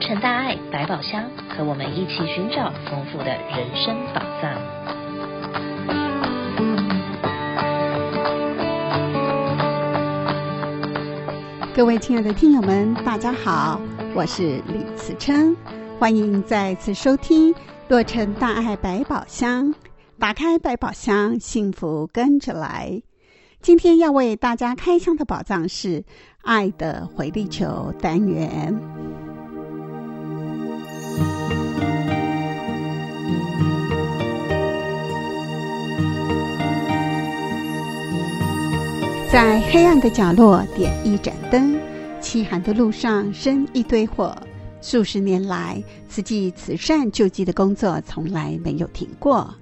成大爱百宝箱，和我们一起寻找丰富的人生宝藏。各位亲爱的听友们，大家好，我是李慈琛，欢迎再次收听《洛城大爱百宝箱》，打开百宝箱，幸福跟着来。今天要为大家开箱的宝藏是“爱的回力球”单元。在黑暗的角落点一盏灯，凄寒的路上生一堆火。数十年来，慈济慈善救济的工作从来没有停过。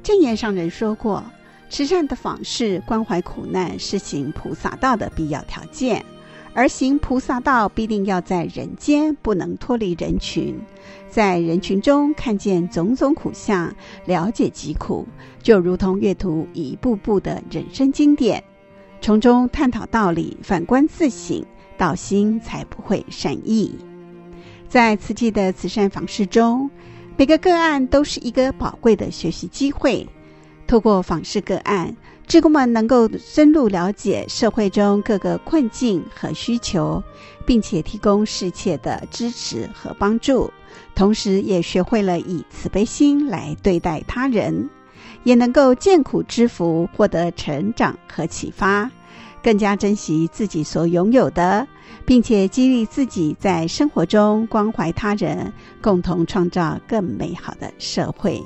正言上人说过。慈善的访视、关怀苦难，是行菩萨道的必要条件。而行菩萨道，必定要在人间，不能脱离人群。在人群中看见种种苦相，了解疾苦，就如同阅读一部部的人生经典，从中探讨道理，反观自省，道心才不会善意。在慈济的慈善访视中，每个个案都是一个宝贵的学习机会。透过访视个案，志工们能够深入了解社会中各个困境和需求，并且提供适切的支持和帮助，同时也学会了以慈悲心来对待他人，也能够见苦知福，获得成长和启发，更加珍惜自己所拥有的，并且激励自己在生活中关怀他人，共同创造更美好的社会。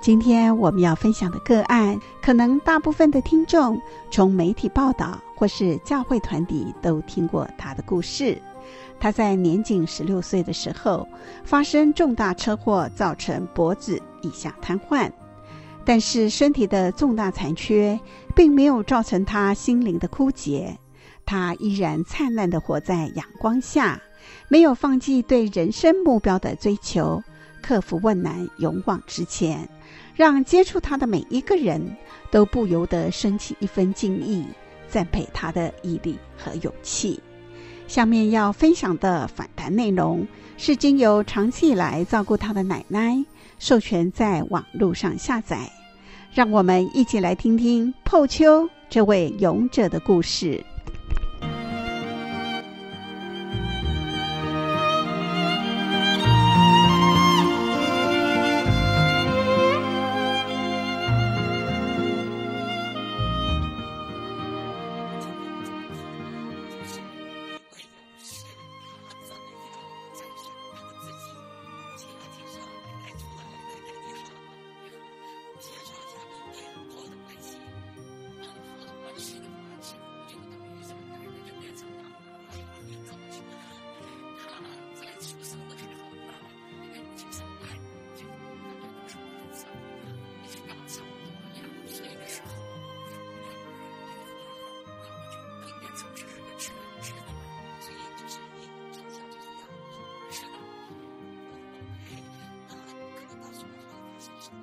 今天我们要分享的个案，可能大部分的听众从媒体报道或是教会团体都听过他的故事。他在年仅十六岁的时候发生重大车祸，造成脖子以下瘫痪，但是身体的重大残缺并没有造成他心灵的枯竭，他依然灿烂地活在阳光下，没有放弃对人生目标的追求，克服困难，勇往直前。让接触他的每一个人都不由得升起一分敬意，赞佩他的毅力和勇气。下面要分享的访谈内容是经由长期以来照顾他的奶奶授权在网络上下载，让我们一起来听听破秋这位勇者的故事。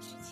是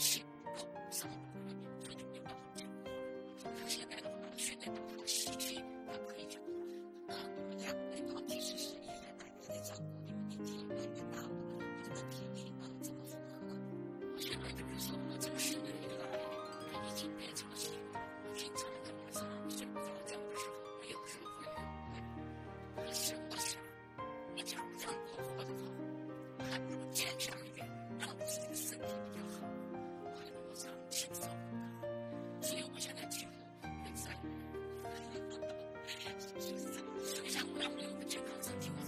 あっそ。这友们听康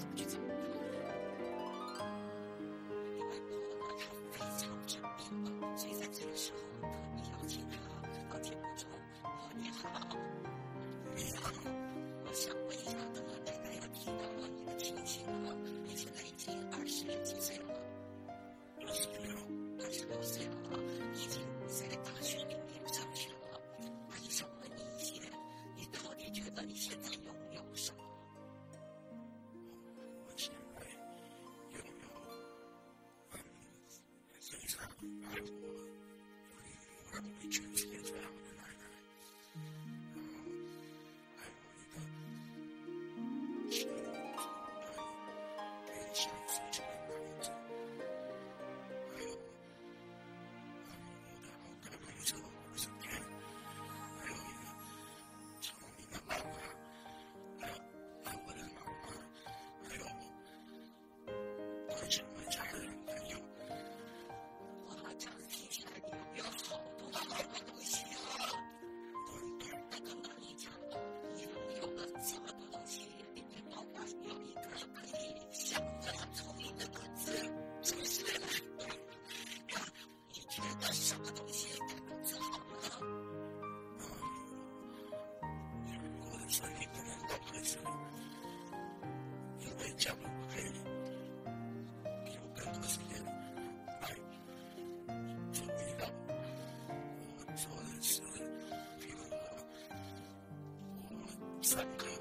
因为将来我可以给更多时间来注意到做的是，比如说我三个。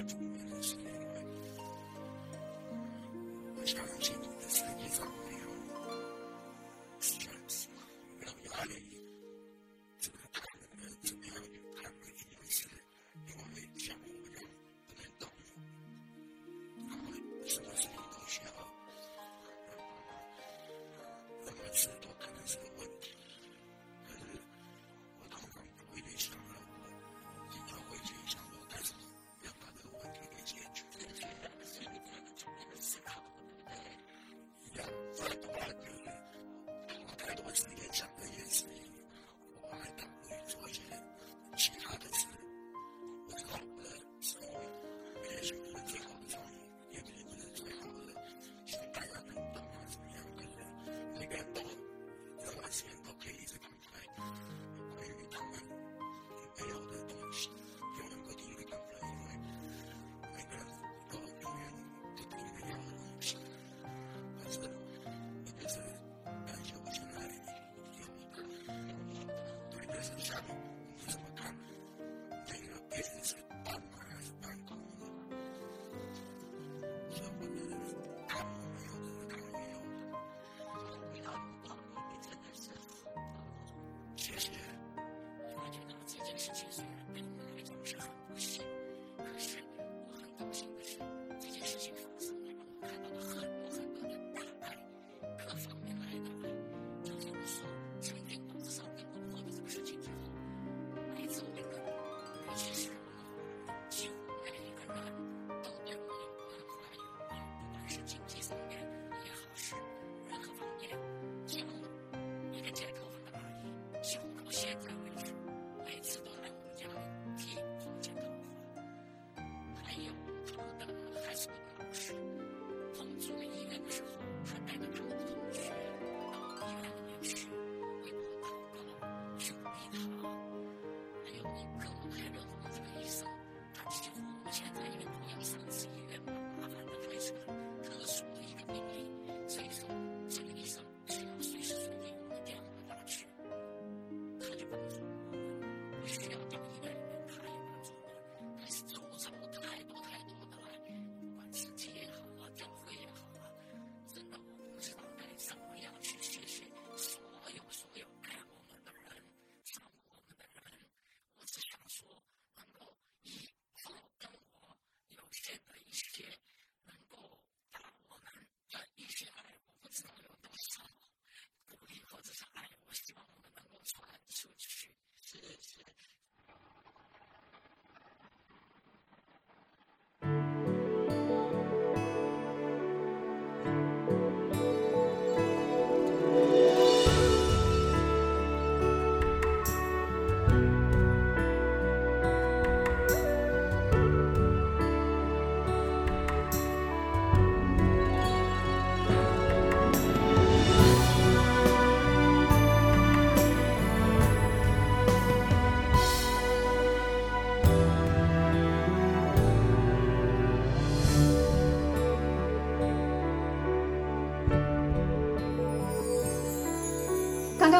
judgment. Christ. presença do Xabi.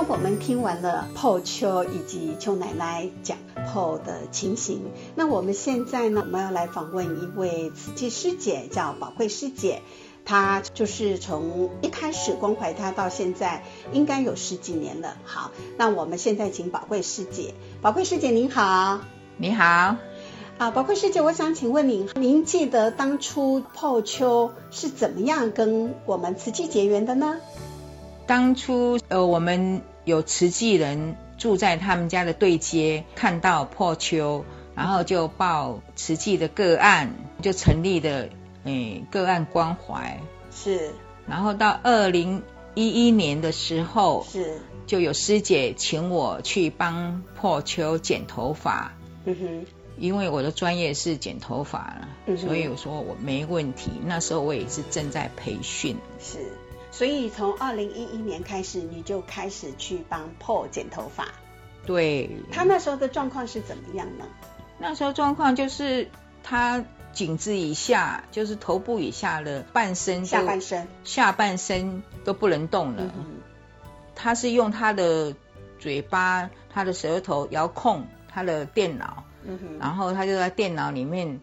我们听完了破秋以及邱奶奶讲破的情形，那我们现在呢，我们要来访问一位慈济师姐，叫宝贵师姐，她就是从一开始关怀她到现在，应该有十几年了。好，那我们现在请宝贵师姐，宝贵师姐您好，你好，啊，宝贵师姐，我想请问您，您记得当初破秋是怎么样跟我们慈济结缘的呢？当初呃，我们有慈济人住在他们家的对街，看到破秋，然后就报慈济的个案，就成立的诶个案关怀。是。然后到二零一一年的时候，是就有师姐请我去帮破秋剪头发。嗯哼。因为我的专业是剪头发，嗯、所以我说我没问题。那时候我也是正在培训。是。所以从二零一一年开始，你就开始去帮破剪头发。对。他那时候的状况是怎么样呢？那时候状况就是他颈子以下，就是头部以下的半身，下半身，下半身都不能动了。嗯、他是用他的嘴巴、他的舌头遥控他的电脑，嗯、然后他就在电脑里面。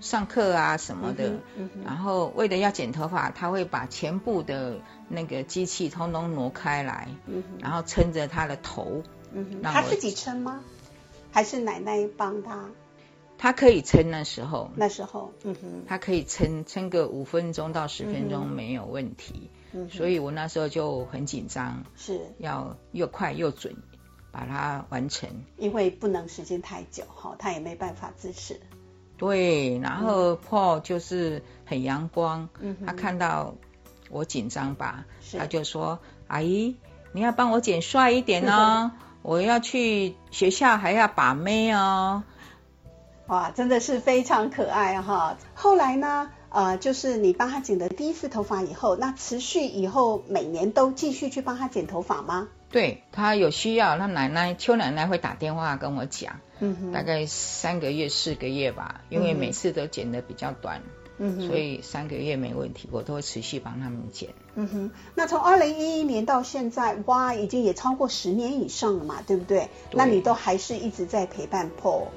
上课啊什么的，嗯嗯、然后为了要剪头发，他会把全部的那个机器通通挪开来，嗯、然后撑着他的头。嗯、他自己撑吗？还是奶奶帮他？他可以撑那时候。那时候，嗯哼，他可以撑撑个五分钟到十分钟没有问题。嗯、所以我那时候就很紧张，是要又快又准把它完成。因为不能时间太久哈，他也没办法支持。对，然后 Paul 就是很阳光，嗯、他看到我紧张吧，他就说：“阿姨，你要帮我剪帅一点哦，我要去学校还要把妹哦。”哇，真的是非常可爱哈。后来呢，呃，就是你帮他剪的第一次头发以后，那持续以后每年都继续去帮他剪头发吗？对，他有需要，他奶奶邱奶奶会打电话跟我讲。嗯，大概三个月、四个月吧，因为每次都剪的比较短，所以三个月没问题，我都会持续帮他们剪。嗯哼，那从二零一一年到现在，哇，已经也超过十年以上了嘛，对不对？对，那你都还是一直在陪伴 Paul，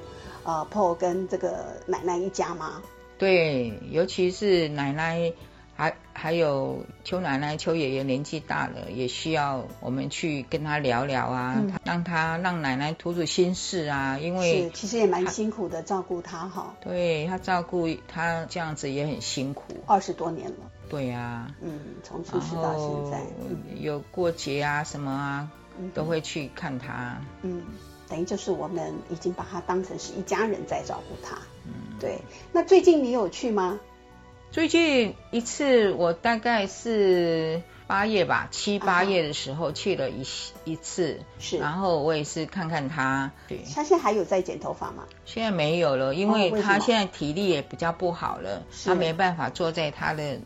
呃，Paul 跟这个奶奶一家吗？对，尤其是奶奶。还还有邱奶奶、邱爷爷年纪大了，也需要我们去跟他聊聊啊，嗯、让他让奶奶吐吐心事啊。因为是其实也蛮辛苦的，照顾他哈。对，他照顾他这样子也很辛苦，二十多年了。对呀、啊，嗯，从出世到现在，嗯、有过节啊什么啊，嗯、都会去看他。嗯，等于就是我们已经把他当成是一家人在照顾他。嗯，对。那最近你有去吗？最近一次，我大概是八月吧，七八月的时候去了一一次，是，然后我也是看看他。对，他现在还有在剪头发吗？现在没有了，因为他现在体力也比较不好了，他没办法坐在他的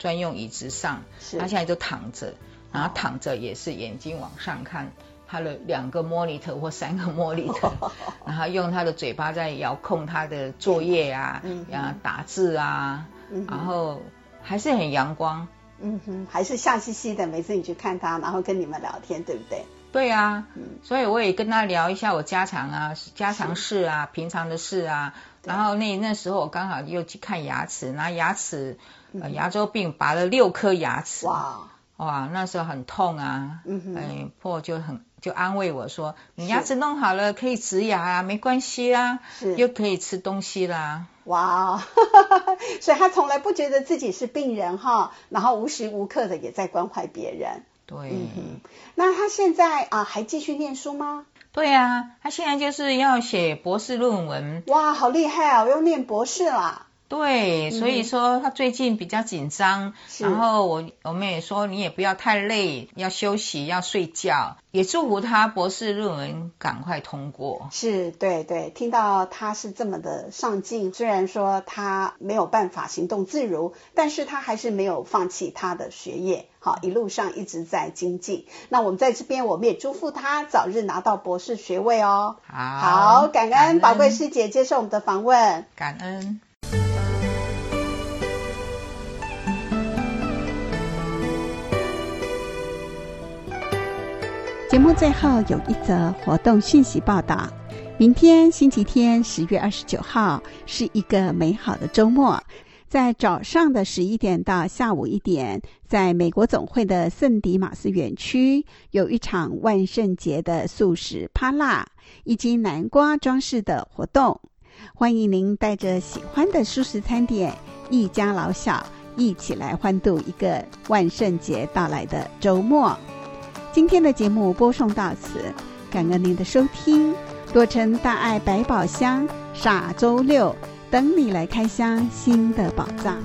专用椅子上，他现在就躺着，然后躺着也是眼睛往上看。他的两个 monitor 或三个 monitor，然后用他的嘴巴在遥控他的作业啊，嗯，然后打字啊，嗯，然后还是很阳光，嗯哼，还是笑嘻嘻的。每次你去看他，然后跟你们聊天，对不对？对啊，嗯，所以我也跟他聊一下我家常啊，家常事啊，平常的事啊。然后那那时候我刚好又去看牙齿，拿牙齿，呃，牙周病拔了六颗牙齿，哇哇，那时候很痛啊，嗯哼，哎，破就很。就安慰我说：“你牙齿弄好了，可以植牙啊，没关系啊，又可以吃东西啦。”哇，所以他从来不觉得自己是病人哈，然后无时无刻的也在关怀别人。对，嗯，那他现在啊还继续念书吗？对啊，他现在就是要写博士论文。哇，好厉害啊，我又念博士啦。对，所以说他最近比较紧张，嗯、然后我我们也说你也不要太累，要休息，要睡觉，也祝福他博士论文赶快通过。是，对对，听到他是这么的上进，虽然说他没有办法行动自如，但是他还是没有放弃他的学业，好，一路上一直在精进。那我们在这边，我们也祝福他早日拿到博士学位哦。好，好，感恩宝贵师姐接受我们的访问，感恩。节目最后有一则活动讯息报道：明天星期天，十月二十九号是一个美好的周末。在早上的十一点到下午一点，在美国总会的圣迪马斯园区有一场万圣节的素食趴辣以及南瓜装饰的活动。欢迎您带着喜欢的素食餐点，一家老小一起来欢度一个万圣节到来的周末。今天的节目播送到此，感恩您的收听。洛城大爱百宝箱，傻周六等你来开箱新的宝藏。